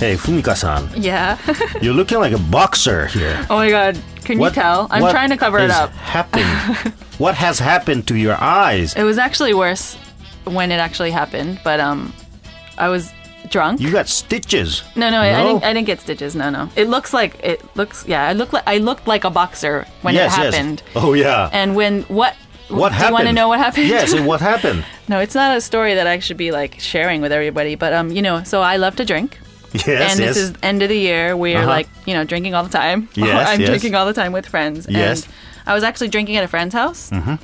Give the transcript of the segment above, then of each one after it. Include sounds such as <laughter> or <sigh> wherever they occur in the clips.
Hey, Fumika-san, Yeah. <laughs> you're looking like a boxer here. oh my god. Can you tell? I'm trying to cover it up. Happened? <laughs> what has happened to your eyes? It was actually worse when it actually happened, but um I was drunk. You got stitches. no, no, I No? didn't I didn't get stitches. No, no. It looks like it looks yeah, I look like I looked like a boxer when yes, it happened. yes. Oh yeah. And when what what do happened? you want to know what happened? Yes, and <laughs> what happened? no, it's not a story that I should be like sharing with everybody, but um, you know, so I love to drink. Yes, and yes. this is end of the year. We're Uh-huh. like, you know, drinking all the time. <laughs> Yes, I'm yes. drinking all the time with friends. Yes. And I was actually drinking at a friend's house. Mm-hmm.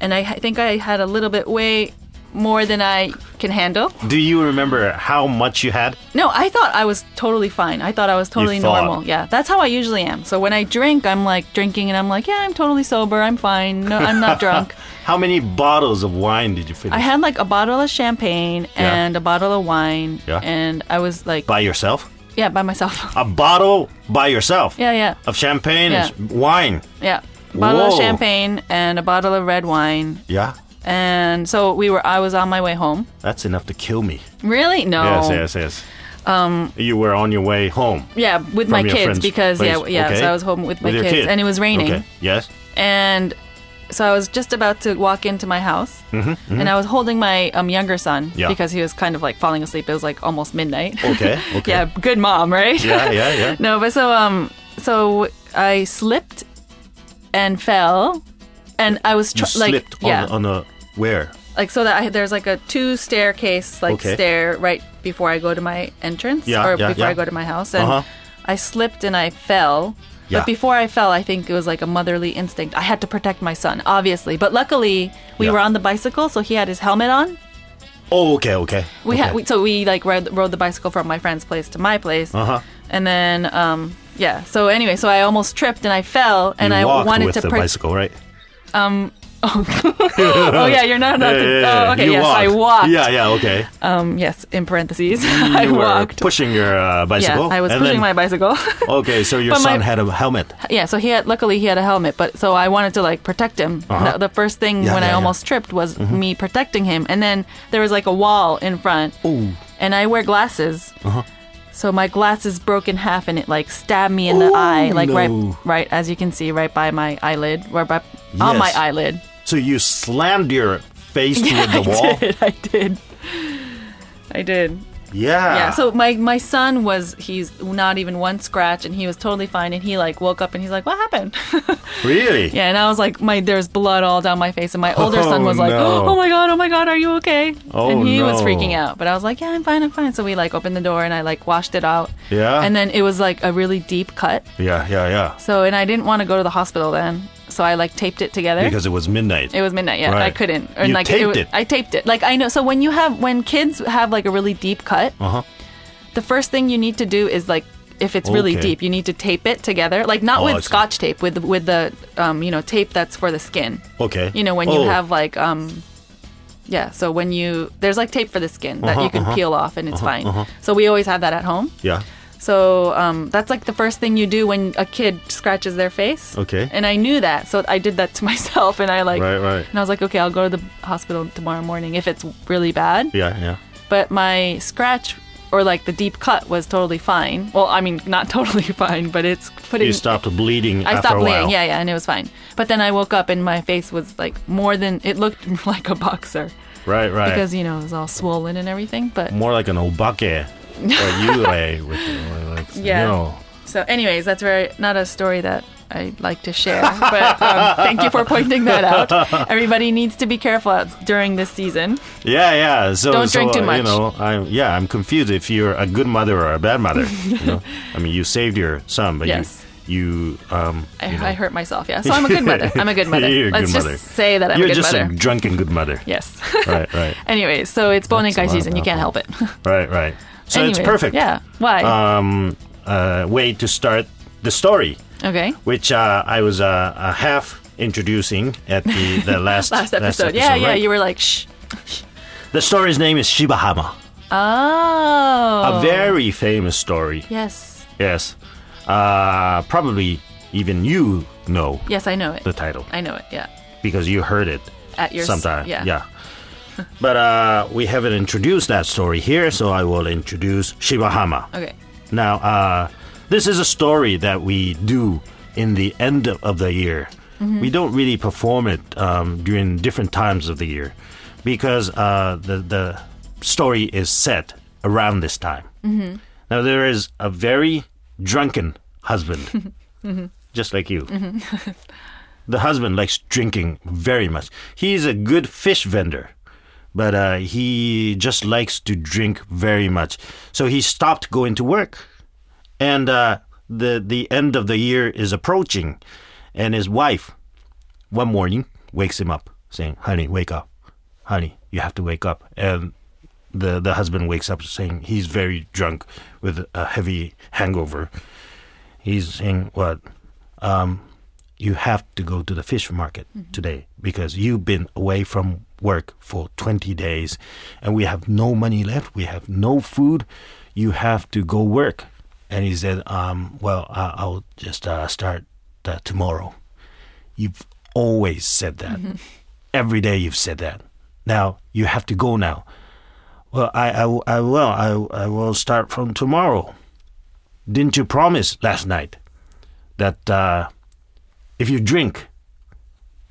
And I, I think I had a little bit way more than I can handle. Do you remember how much you had? No, I thought I was totally fine. I thought I was totally thought. normal. Yeah, that's how I usually am. So when I drink, I'm like drinking and I'm like, yeah, I'm totally sober. I'm fine. No, I'm not <laughs> drunk. How many bottles of wine did you finish? I had like a bottle of champagne Yeah. and a bottle of wine. Yeah. And I was like, by yourself? yeah, by myself. <laughs> A bottle by yourself yeah, yeah. of champagne Yeah. and wine. Yeah. A Bottle of champagne and a bottle of red wine. Yeah, And so we were I was on my way home. that's enough to kill me. Really? No. Yes, yes, yes. Um, you were on your way home Yeah, with my kids because yeah, place. yeah, Okay. so I was home with my With kids kid. and it was raining. Okay. Yes. And so I was just about to walk into my house and I was holding my um, younger son Mm-hmm, Yeah. because he was kind of like falling asleep. It was like almost midnight. Okay. Okay. <laughs> yeah, good mom, right? Yeah, yeah, yeah. <laughs> no, but so um so I slipped and fell and I was You like slipped yeah. on, on a where? like so that I, there's like a two staircase like Okay. stair right before I go to my entrance Yeah, or yeah, before yeah. I go to my house and Uh-huh. I slipped and I fell. But before I fell, I think it was like a motherly instinct. I had to protect my son, obviously. But luckily, we were on the bicycle, so he had his helmet on. Oh, okay, okay. We okay. had we, so we like rode, rode the bicycle from my friend's place to my place, Uh-huh. and then um yeah. So anyway, so I almost tripped and I fell, and you I wanted with to the pro- bicycle, right? <laughs> Oh yeah, you're not. allowed to- Oh, okay, You yes, I walked. Yeah, yeah, okay. Um, yes, in parentheses, <laughs> I walked. pushing your uh, bicycle. Yeah, I was pushing then- my bicycle. <laughs> Okay, so your But my- son had a helmet. yeah, so he had luckily he had a helmet, but so I wanted to like protect him. Uh-huh. The, the first thing Yeah, when yeah, I yeah. almost tripped was me protecting him, and then there was like a wall in front, Ooh. and I wear glasses. Uh-huh. So my glasses broke in half, and it like stabbed me in the eye, like right, no. right as you can see, right by my eyelid, or by on my eyelid. So you slammed your face <laughs> toward the I wall. did, I did, I did. Yeah. Yeah, so my my son was he's not even one scratch and he was totally fine and he like woke up and he's like, What happened? <laughs> really? yeah, and I was like, My there's blood all down my face and my older son Oh, was like, no. Oh my god, oh my god, are you okay? Oh, and he was freaking out. But I was like, Yeah, I'm fine, I'm fine. So we like opened the door and I like washed it out. Yeah. And then it was like a really deep cut. Yeah, yeah, yeah. So and I didn't want to go to the hospital then. So I like taped it together. Because it was midnight. It was midnight. Yeah, I couldn't. And You like taped was- it? I taped it. Like I know. So when you have when kids have like a really deep cut, Uh-huh. the first thing you need to do is like if it's really Okay. deep, you need to tape it together. Like not Oh, with scotch tape, with with the um you know tape that's for the skin. Okay. You know when you Oh. have like um. Yeah, so when you there's like tape for the skin that Uh-huh, you can uh-huh. peel off and it's fine. So we always have that at home. Yeah. So um, that's like the first thing you do when a kid scratches their face. Okay. And I knew that, so I did that to <laughs> myself, and I like, Right, right. and I was like, okay, I'll go to the hospital tomorrow morning if it's really bad. Yeah, yeah. But my scratch or like the deep cut was totally fine. Well, I mean, not <laughs> totally fine, but it's putting. You stopped bleeding I after stopped bleeding. Yeah, yeah, and it was fine. But then I woke up and my face was like more than it looked <laughs> like a boxer Right, right. because you know it was all swollen and everything. But More like an obake. Or you lay with like, Yeah. know. So, anyways, that's very not a story that I like to share. But um, <laughs> thank you for pointing that out. Everybody needs to be careful during this season. Yeah, yeah. So Don't so, drink too uh, You know, I yeah, I'm confused if you're a good mother or a bad mother. you know, <laughs> I mean, you saved your son, but Yes. you you um. I, you know, I hurt myself. Yeah, so I'm a good mother. <laughs> I'm a good mother. You're a Let's good just mother. say that I'm you're a good just mother. a drunken good mother. yes. right, right, Anyways, so it's a lot season. You can't help it. right, right. So it's perfect. Yeah. Why? Um, uh, way to start the story, okay. which uh, I was uh, uh, half introducing at the the <laughs> last Last episode. yeah, yeah. right? You were like, shh. The story's name is Shibahama. Oh. A very famous story. Yes. Yes. Uh, probably even you know Yes, I know it. the title I know it. Yeah. because you heard it At your sometime. Yeah. Yeah. <laughs> but uh, we haven't introduced that story here, so I will introduce Shibahama. Okay. Now, uh, this is a story that we do in the end of, the year. We don't really perform it um, during different times of the year because uh, the the story is set around this time. Now, there is a very drunken husband, <laughs> just like you. <laughs> the husband likes drinking very much. He's a good fish vendor, but uh, he just likes to drink very much. So he stopped going to work, and uh, the the end of the year is approaching, and his wife, one morning, wakes him up, saying, "Honey, wake up, honey, you have to wake up." And the the husband wakes up, saying he's very drunk with a heavy hangover. He's saying, "What? Um, you have to go to the fish market today because you've been away from work for 20 days and we have no money left. We have no food. You have to go work. And he said, um, Well, I- I'll just uh, start uh, tomorrow. You've always said that. Every day you've said that. Now you have to go now. Well, I, I, I will. I, I will start from tomorrow. Didn't you promise last night that uh, if you drink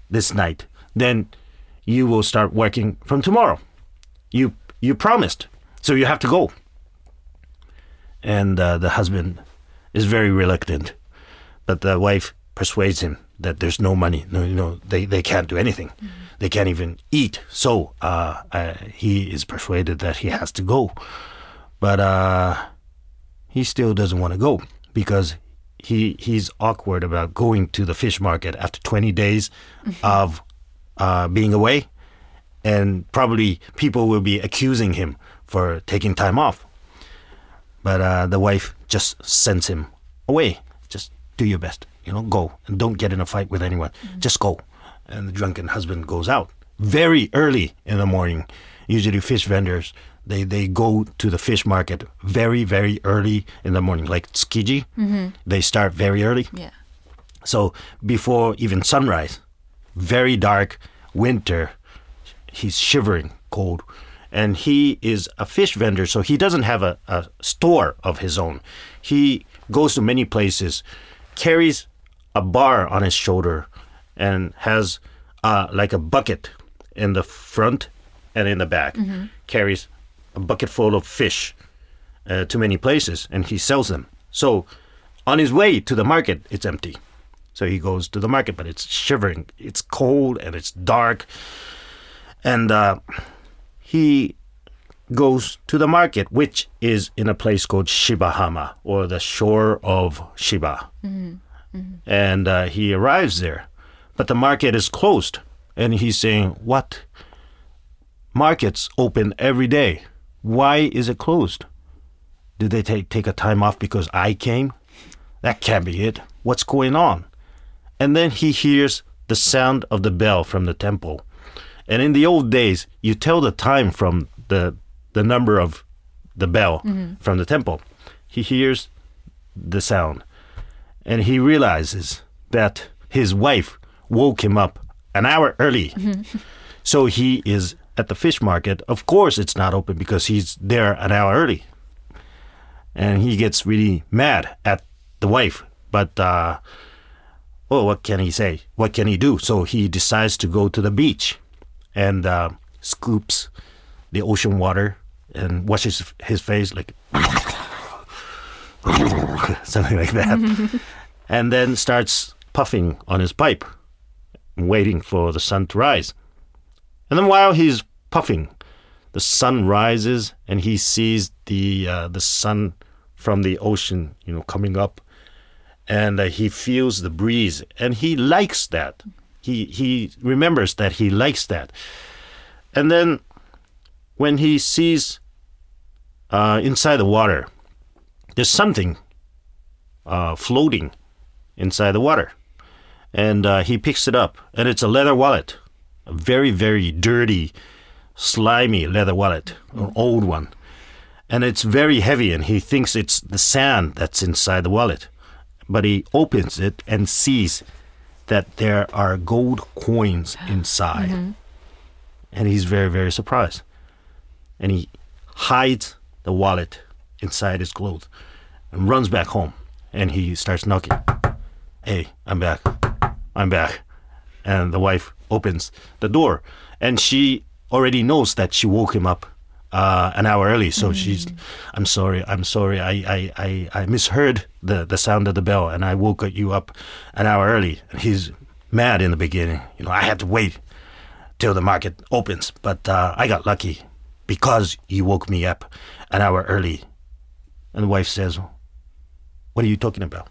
this night, then you will start working from tomorrow. You you promised, so you have to go. And uh, the husband is very reluctant, but the wife persuades him that there's no money. No, you know, they, they can't do anything. They can't even eat. So uh, uh, he is persuaded that he has to go, but uh, he still doesn't want to go because he he's awkward about going to the fish market after 20 days of uh, being away, and probably people will be accusing him for taking time off. But uh, the wife just sends him away. Just do your best, you know, go and don't get in a fight with anyone. Just go. And the drunken husband goes out very early in the morning. Usually, fish vendors they they go to the fish market very very early in the morning, like Tsukiji. They start very early. Yeah. So before even sunrise, very dark winter, he's shivering cold. And he is a fish vendor, so he doesn't have a, a store of his own. He goes to many places, carries a bar on his shoulder, and has uh, like a bucket in the front and in the back. Carries a bucket full of fish uh, to many places, and he sells them. So on his way to the market, it's empty. So he goes to the market, but it's shivering, it's cold, and it's dark. And uh, he goes to the market, which is in a place called Shibahama, or the shore of Shiba. And uh, he arrives there, but the market is closed. And he's saying, What? Markets open every day. Why is it closed? Did they take, take a time off because I came? That can't be it. What's going on? And then he hears the sound of the bell from the temple. And in the old days, you tell the time from the the number of the bell mm-hmm. from the temple. He hears the sound and he realizes that his wife woke him up an hour early. Mm-hmm. so he is at the fish market. Of course, it's not open because he's there an hour early. And he gets really mad at the wife. But, uh, well, what can he say? What can he do? So he decides to go to the beach and uh, scoops the ocean water and washes his face like <laughs> something like that. <laughs> and then starts puffing on his pipe, waiting for the sun to rise. And then while he's puffing, the sun rises and he sees the uh, the sun from the ocean, you know, coming up, and uh, he feels the breeze, and he likes that. He he remembers that he likes that, and then when he sees uh, inside the water, there's something uh, floating inside the water, and uh, he picks it up, and it's a leather wallet, a very very dirty, slimy leather wallet, an mm. old one, and it's very heavy, and he thinks it's the sand that's inside the wallet, but he opens it and sees that there are gold coins <gasps> inside, mm-hmm. and he's very very surprised, and he hides the wallet inside his clothes. and runs back home. And he starts knocking. Hey, I'm back. I'm back. And the wife opens the door. And she already knows that she woke him up uh, an hour early. So she's, I'm sorry, I'm sorry. I, I, I, I misheard the, the sound of the bell and I woke you up an hour early. And he's mad in the beginning. You know, I had to wait till the market opens. But uh, I got lucky because you woke me up an hour early. And the wife says, What are you talking about?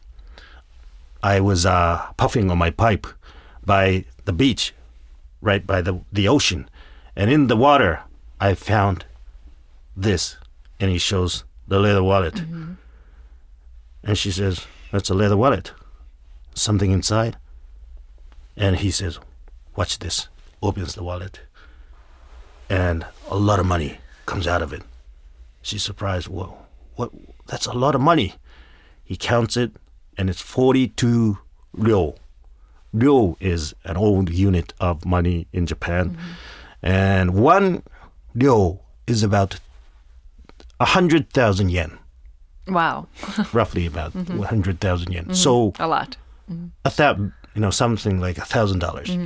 I was uh, puffing on my pipe by the beach, right by the, the ocean. And in the water, I found this. And he shows the leather wallet. Mm-hmm. And she says, That's a leather wallet. Something inside. And he says, Watch this. Opens the wallet. And a lot of money comes out of it. She's surprised. Whoa, what? That's a lot of money. He counts it, and it's 42 ryo. Ryo is an old unit of money in Japan. And one ryo is about 100,000 yen, Wow. <laughs> roughly about mm-hmm. 100,000 yen. Mm-hmm. So A lot. Mm-hmm. a thousand, you know, something like a thousand dollars.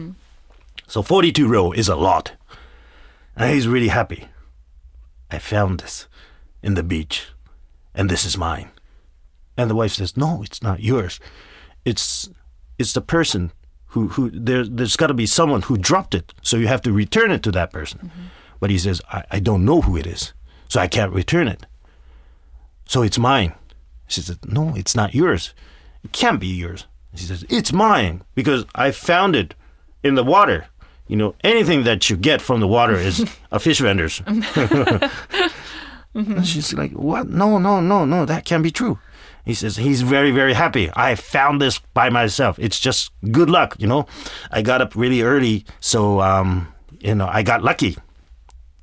So 42 Ryo is a lot. And he's really happy. I found this in the beach, and this is mine. And the wife says, "No, it's not yours. It's it's the person who who there there's got to be someone who dropped it, so you have to return it to that person." Mm-hmm. But he says, I, "I don't know who it is, so I can't return it. So it's mine." She says, "No, it's not yours. It can't be yours." She says, "It's mine because I found it in the water." You know, anything that you get from the water is <laughs> a fish vendor's. <laughs> Mm-hmm. <laughs> And she's like, What? No, no, no, no, that can't be true. He says, He's very, very happy. I found this by myself. It's just good luck, you know. I got up really early, so um, you know, I got lucky.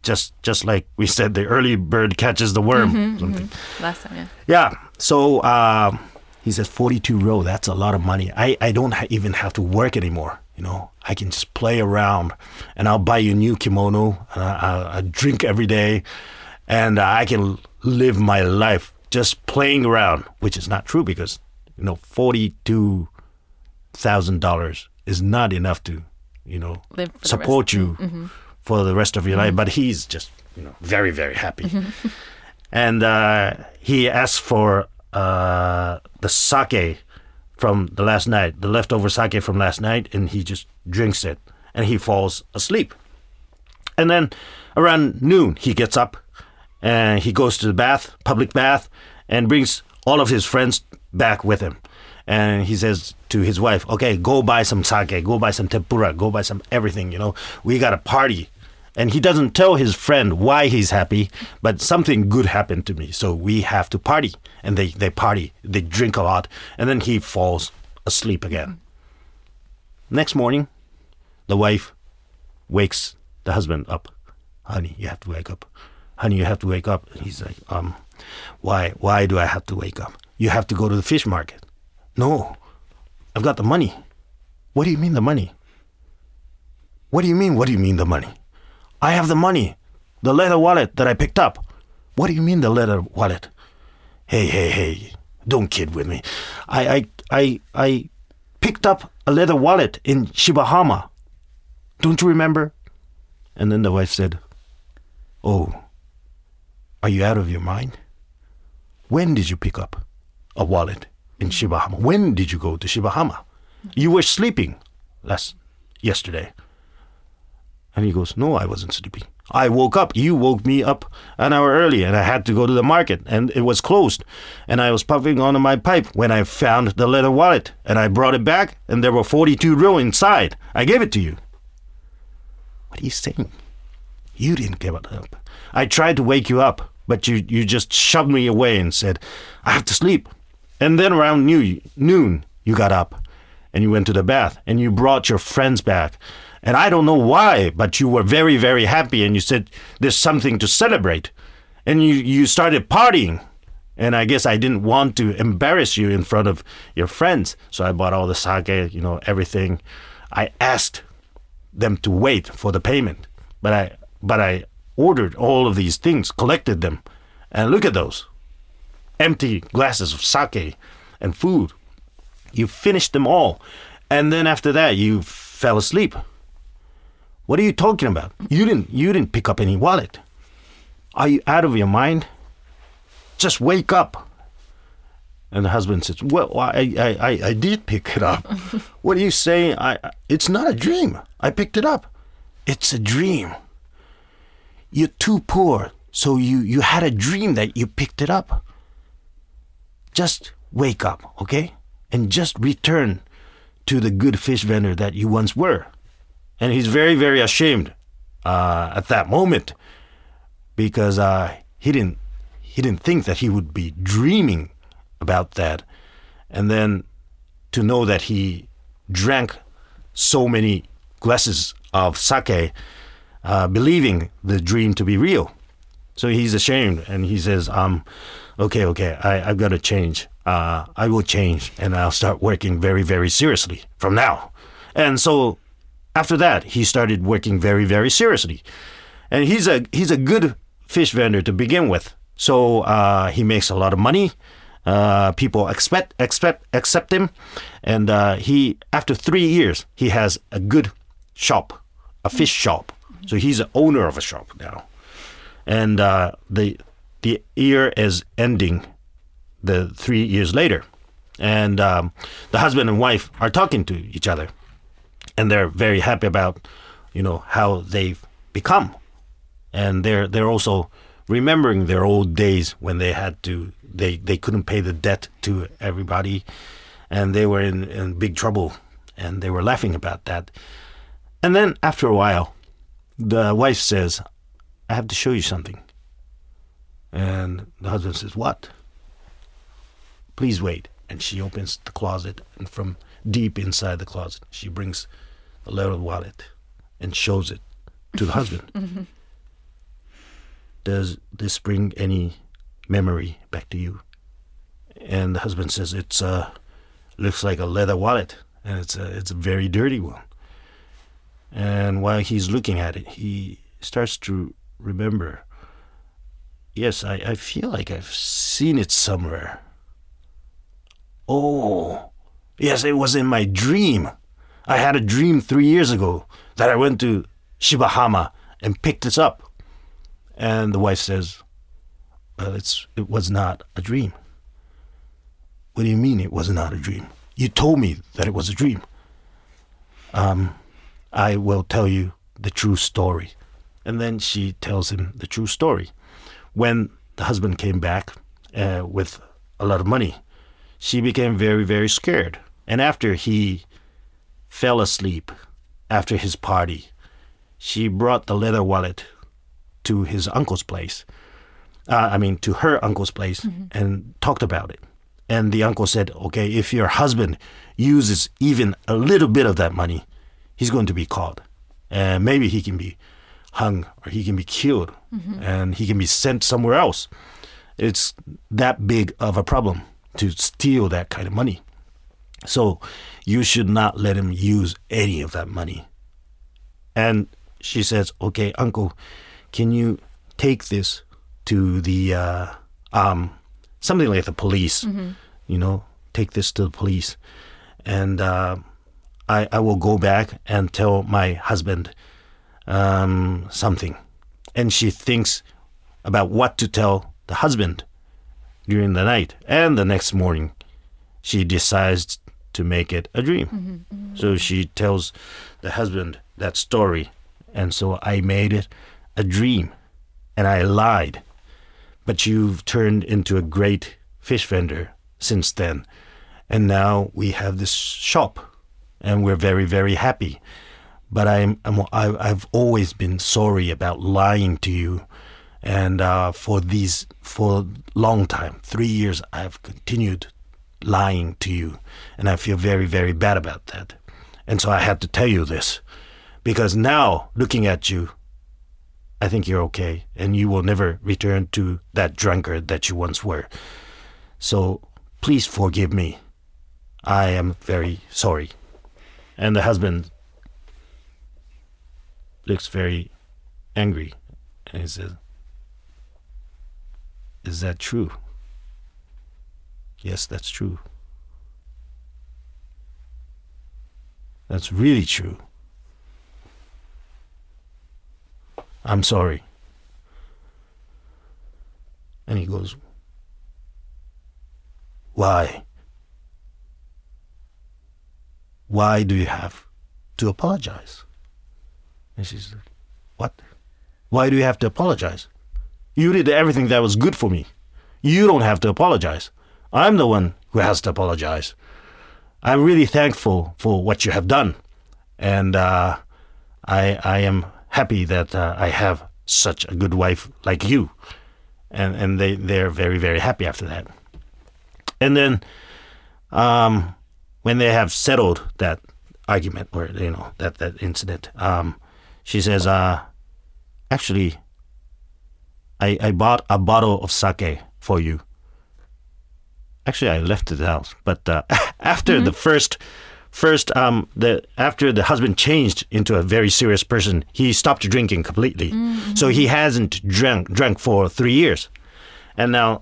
Just just like we said, the early bird catches the worm. something. Last time, yeah. Yeah. So um, he says 42 ryo. That's a lot of money. I, I don't ha- even have to work anymore. You know, I can just play around, and I'll buy you a new kimono, and I, I, I drink every day, and I can live my life just playing around, which is not true because you know 42 thousand dollars is not enough to you know Live for the support you for the rest of your life. But he's just you know very very happy, <laughs> and uh, he asks for uh, the sake from the last night, the leftover sake from last night, and he just drinks it, and he falls asleep. And then around noon, he gets up and he goes to the bath, public bath, and brings all of his friends back with him. And he says to his wife, "Okay, go buy some sake, go buy some tempura, go buy some everything. You know, we got a party." And he doesn't tell his friend why he's happy, but something good happened to me, so we have to party. And they they party, they drink a lot, and then he falls asleep again. Next morning, the wife wakes the husband up. Honey, you have to wake up. Honey, you have to wake up. And he's like, um, why? Why do I have to wake up? You have to go to the fish market. No, I've got the money. What do you mean the money? What do you mean? What do you mean the money? I have the money, the leather wallet that I picked up. What do you mean the leather wallet? Hey, hey, hey! Don't kid with me. I, I, I, I picked up a leather wallet in Shibahama. Don't you remember? And then the wife said, Oh, are you out of your mind? When did you pick up a wallet in Shibahama? When did you go to Shibahama? You were sleeping last yesterday. And he goes, No, I wasn't sleeping. I woke up. You woke me up an hour early, and I had to go to the market, and it was closed. And I was puffing on my pipe when I found the leather wallet, and I brought it back, and there were 42 ryo inside. I gave it to you. What are you saying? You didn't give it up. I tried to wake you up, but you, you just shoved me away and said, I have to sleep. And then around new, noon, you got up and you went to the bath and you brought your friends back. And I don't know why, but you were very, very happy and you said, There's something to celebrate. And you, you started partying. And I guess I didn't want to embarrass you in front of your friends. So I bought all the sake, you know, everything. I asked them to wait for the payment. But I but I ordered all of these things, collected them, and look at those. empty glasses of sake and food. You finished them all. And then after that, you fell asleep. What are you talking about? You didn't you didn't pick up any wallet. Are you out of your mind? Just wake up. And the husband says, "Well, I I, I, I did pick it up. <laughs> what are you saying? I it's not a dream. I picked it up. It's a dream. You're too poor, so you you had a dream that you picked it up. Just wake up, okay? And just return to the good fish vendor that you once were." And he's very very ashamed uh, at that moment because uh, he didn't he didn't think that he would be dreaming about that, and then to know that he drank so many glasses of sake, uh, believing the dream to be real. So he's ashamed, and he says, "Um, okay, okay, I, I've got to change. Uh, I will change, and I'll start working very, very seriously from now." And so after that, he started working very, very seriously, and he's a he's a good fish vendor to begin with. So uh, he makes a lot of money. Uh, people expect expect accept him, and uh, he after three years he has a good shop, a fish shop. So he's the owner of a shop now, and uh, the the year is ending, the three years later, and um, the husband and wife are talking to each other, and they're very happy about, you know, how they've become, and they're they're also remembering their old days when they had to they they couldn't pay the debt to everybody. And they were in, in big trouble. And they were laughing about that. And then after a while the wife says i have to show you something. And the husband says what? Please wait. And she opens the closet and from deep inside the closet she brings a little wallet and shows it to the husband. <laughs> Does this bring any memory back to you? And the husband says, it's uh, looks like a leather wallet, and it's a, it's a very dirty one. And while he's looking at it, he starts to remember, yes, I, I feel like I've seen it somewhere. Oh, yes, it was in my dream. I had a dream three years ago that I went to Shibahama and picked this up. And the wife says, well, it's, it was not a dream. What do you mean it was not a dream? You told me that it was a dream. Um, I will tell you the true story. And then she tells him the true story. When the husband came back uh, with a lot of money, she became very, very scared. And after he fell asleep after his party, she brought the leather wallet to his uncle's place. Uh, I mean, to her uncle's place and talked about it. And the uncle said, okay, if your husband uses even a little bit of that money, he's going to be caught. And maybe he can be hung or he can be killed and he can be sent somewhere else. It's that big of a problem to steal that kind of money. So you should not let him use any of that money. And she says, okay, uncle, can you take this to the uh, um, something like the police? You know, take this to the police, and uh, I I will go back and tell my husband um, something, and she thinks about what to tell the husband during the night, and the next morning, she decides to make it a dream. So she tells the husband that story, and so I made it a dream and I lied. But you've turned into a great fish vendor since then. And now we have this shop and we're very, very happy. But I'm, I'm I, I've always been sorry about lying to you. And uh, for these, for long time, three years, I've continued lying to you. And I feel very, very bad about that. And so I had to tell you this. Because now, looking at you, I think you're okay, and you will never return to that drunkard that you once were. So please forgive me. I am very sorry. And the husband looks very angry, and he says, Is that true? Yes, that's true. That's really true. I'm sorry. And he goes, Why? Why do you have to apologize? And she's like, What? Why do you have to apologize? You did everything that was good for me. You don't have to apologize. I'm the one who has to apologize. I'm really thankful for what you have done. And uh, I, I am happy that uh, I have such a good wife like you. And, and they, they're very, very happy after that. And then um, when they have settled that argument or, you know, that, that incident, um, she says, uh, actually, I, I bought a bottle of sake for you. Actually, I left it out, but uh, <laughs> after the first, first, um, the after the husband changed into a very serious person, he stopped drinking completely. So he hasn't drank drank for three years, and now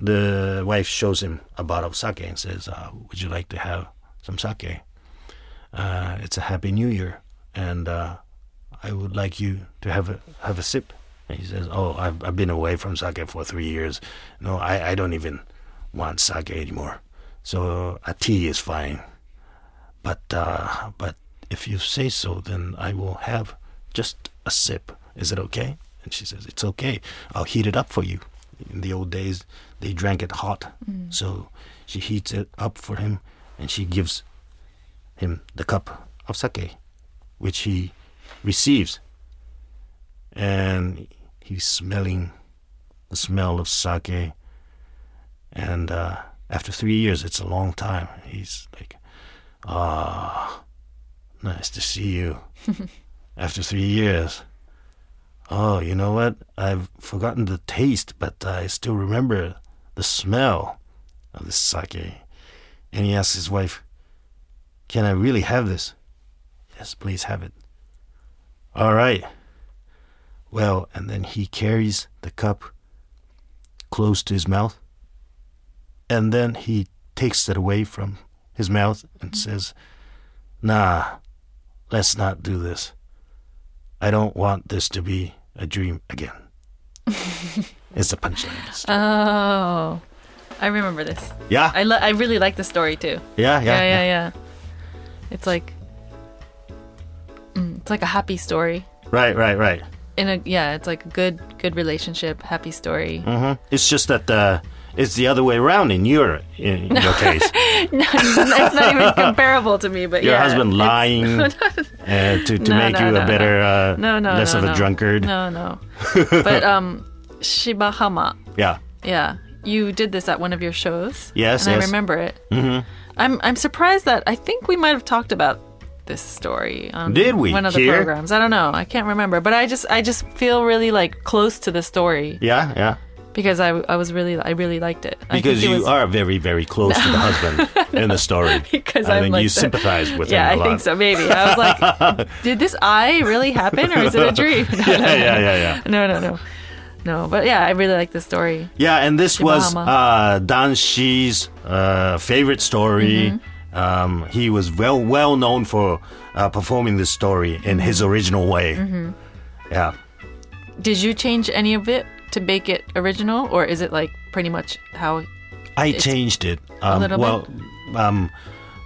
the wife shows him a bottle of sake and says, uh, "Would you like to have some sake? Uh, it's a Happy New Year, and uh, I would like you to have a have a sip." And he says, "Oh, I've I've been away from sake for three years. No, I, I don't even want sake anymore. So a tea is fine. But uh, but if you say so, then I will have just a sip. Is it okay?" And she says, "It's okay. I'll heat it up for you." In the old days, they drank it hot, so she heats it up for him, and she gives him the cup of sake, which he receives and he's smelling the smell of sake. And uh, after three years, it's a long time. He's like, ah, nice to see you. <laughs> after three years. Oh, you know what? I've forgotten the taste, but I still remember the smell of this sake. And he asks his wife, Can I really have this? Yes, please have it. All right. Well, and then he carries the cup close to his mouth, and then he takes it away from his mouth and says, Nah, let's not do this. I don't want this to be a dream again. <laughs> it's the punchline. Oh, I remember this. yeah, I, li- I really like the story too. yeah, yeah, yeah, yeah, yeah. It's like, mm, it's like a happy story. Right, right, right. In a yeah, it's like a good good relationship, happy story. Mm-hmm. It's just that uh, it's the other way around in your in your <laughs> case. <laughs> no, it's not even <laughs> comparable to me, but Your yeah, husband lying <laughs> uh, to to No, make no, you a better, uh, No, no, less of a drunkard. No, no. but um, Shibahama. Yeah. Yeah, you did this at one of your shows. Yes, and yes. I remember it. Mm-hmm. I'm I'm surprised that I think we might have talked about this story on Did we? one of the Here? programs. I don't know. I can't remember, but I just I just feel really like close to the story Yeah, yeah. Because I I was really I really liked it. Because it you was- are very, very close to the <laughs> husband in the story. <laughs> Because I I'm think like you the- sympathize with yeah, him a I think so. Maybe I was like, <laughs> did this eye really happen, or is it a dream? No, Yeah, no, no. yeah, yeah, yeah. No, no, no, no. But yeah, I really like the story. Yeah, and this was uh, Danshi's uh, favorite story. Mm-hmm. Um, he was well well known for uh, performing this story in his Mm-hmm. original way. Yeah. Did you change any of it to make it original, or is it like pretty much how? I changed it. Um, little well, um,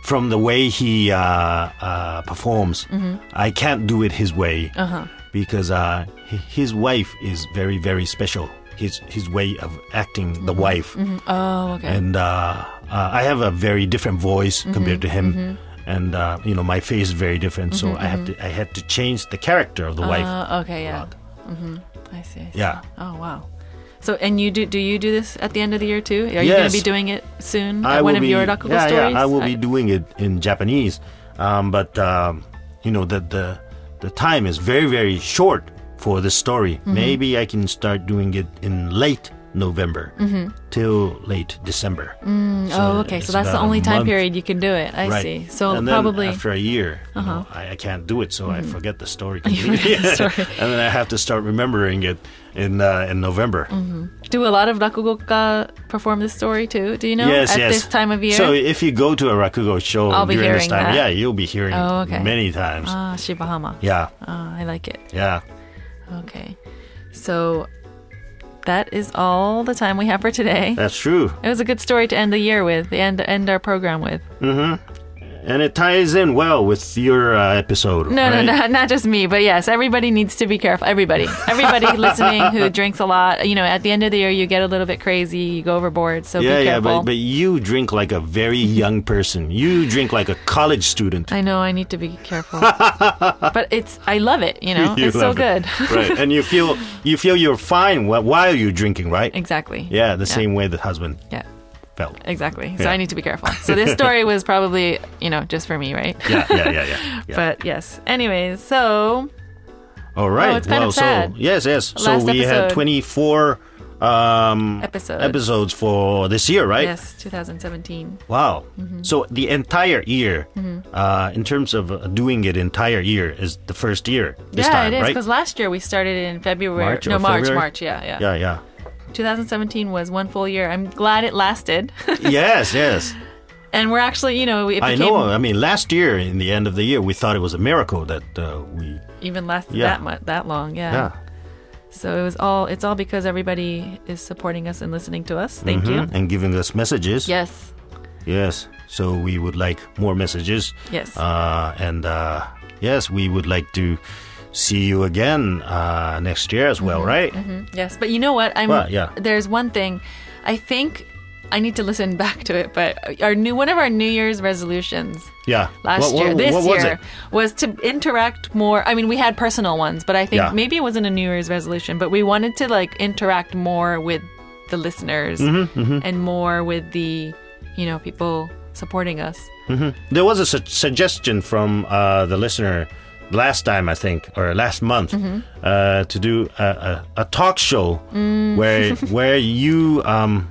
from the way he uh, uh, performs, I can't do it his way because uh, his wife is very, very special. His his way of acting, the wife, Oh, okay. and uh, uh, I have a very different voice compared to him, and uh, you know my face is very different. So I have to I had to change the character of the wife. Uh, okay, yeah. hmm I see. I see. Yeah. Oh, wow. So, and you do? Do you do this at the end of the year too? Are you going to be doing it soon I at one will of be, your Rakugo yeah, stories? Yeah, I will be doing it in Japanese. Um, but um, you know the the the time is very very short for this story. Mm-hmm. Maybe I can start doing it in late November mm-hmm. till late December. oh, okay. So that's the only time month. period you can do it. I Right. see. So and probably Uh-huh. after a year, you know, I, I can't do it, so I forget the story <laughs> completely. the story. <laughs> and then I have to start remembering it in uh, in November. do a lot of rakugoka perform this story too. Do you know? yes, At yes. this time of year. So if you go to a rakugo show I'll during this time, that. yeah, you'll be hearing Oh, it okay. many times. ah, Shibahama. yeah, Ah, I like it. yeah. Okay. So that is all the time we have for today. That's true. It was a good story to end the year with, end end our program with. Mm-hmm. And it ties in well with your uh, episode. No, right? no, no, <laughs> not just me, but yes, everybody needs to be careful. Everybody, everybody <laughs> listening who drinks a lot. You know, at the end of the year, you get a little bit crazy, you go overboard. So Yeah, be yeah, but, but you drink like a very young person. You drink like a college student. I know I need to be careful, <laughs> but it's I love it. You know, You it's so it. good. right, and you feel you feel you're fine wh- while you're drinking, right? exactly. Yeah, the same way the husband Yeah. Felt. Exactly. So Yeah. I need to be careful. <laughs> So this story was probably, you know, just for me, right? Yeah, yeah, yeah, yeah. <laughs> yeah. But yes. Anyways, so All right. Oh, it's kind well, of sad. so yes, yes. So Last we had 24 um, Episodes. episodes for this year, right? yes, 2017. Wow. Mm-hmm. So the entire year, uh, in terms of uh, doing it entire year, is the first year this yeah, time, it is right? because last year we started in February. March no, March, February? March. Yeah, yeah, Yeah, yeah. 2017 was one full year. I'm glad it lasted, <laughs> yes, yes. and we're actually, you know, it I know. I mean, last year, in the end of the year, we thought it was a miracle that uh, we. even lasted Yeah. that much, that long. Yeah. Yeah. So it was all. It's all because everybody is supporting us and listening to us. Thank you. Mhm, And giving us messages. Yes. Yes. So we would like more messages. Yes. Uh, and uh, yes, we would like to see you again uh, next year as well, right? Yes, but you know what? I'm Well, yeah. there's one thing I think I need to listen <laughs> back to it, but our new one of our New Year's resolutions Yeah. last What- what- year, this was year it? was to interact more. I mean, we had personal ones, but I think Yeah. maybe it wasn't a New Year's resolution, but we wanted to like interact more with the listeners Mm-hmm, and more with the, you know, people supporting us. There was a su- suggestion from uh, the listener last time, I think, or last month, Mm-hmm. uh, to do a, a, a talk show Mm. where <laughs> where you um,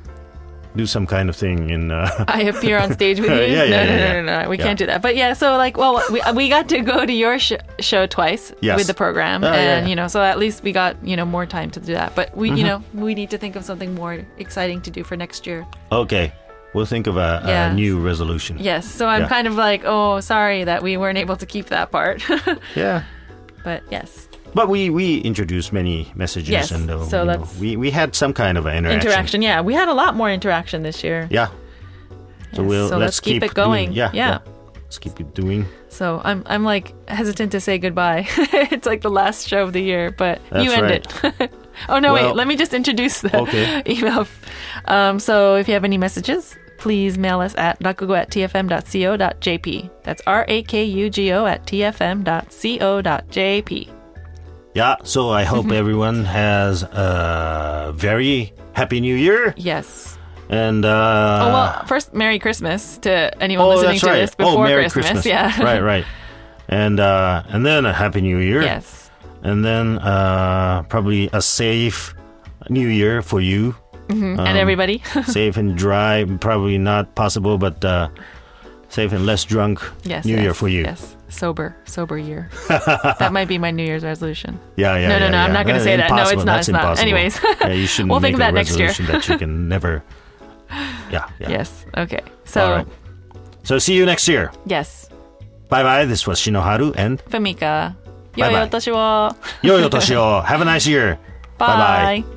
do some kind of thing in. Uh, <laughs> I appear on stage with <laughs> you. Yeah, yeah, no, yeah, no, no, no, no. We can't do that. But yeah, so like, well, we, we got to go to your sh- show twice Yes. with the program, Oh, and. Mm-hmm. you know, so at least we got you know more time to do that. But we, you know, we need to think of something more exciting to do for next year. okay, we'll think of a, Yeah. a new resolution. Yes. So I'm Yeah. kind of like, oh, sorry that we weren't able to keep that part. <laughs> Yeah. but yes, But we, we introduced many messages Yes, and uh, so know, we, we had some kind of interaction. interaction. Yeah, we had a lot more interaction this year. Yeah. So Yes, we'll so let's let's keep it doing- going. yeah, Yeah. Let's keep it doing. So I'm I'm like hesitant to say goodbye. <laughs> it's like the last show of the year, but you end right. it. <laughs> oh no, Well- wait. Let me just introduce the Okay. <laughs> email. Um, so if you have any messages, please mail us at rakugo at tfm.co.jp. That's R A K U G O at tfm.co.jp. Yeah. So I hope everyone has a very happy New Year Yes. and. Uh, Oh well, first Merry Christmas to anyone oh, listening to right. this before oh, Merry Christmas. Christmas. <laughs> Yeah. right, right. And uh, and then a happy New Year. yes. And then uh, probably a safe New Year for you. and everybody. <laughs> safe and dry, probably not possible, but uh, safe and less drunk yes. New yes, Year for you. Yes. Sober, sober year. <laughs> that might be my New Year's resolution. Yeah, yeah. No, no, yeah, no, I'm not gonna say that. No, it's not, That's it's not. Anyways. <laughs> yeah, you shouldn't We'll think of that next year. that you can never. Yeah, yeah. Yes. Okay. So, All right. So see you next year. yes. Bye bye. This was Shinoharu and Fumika. 良いお年を。良いお年を。Have a nice year. Bye bye. bye.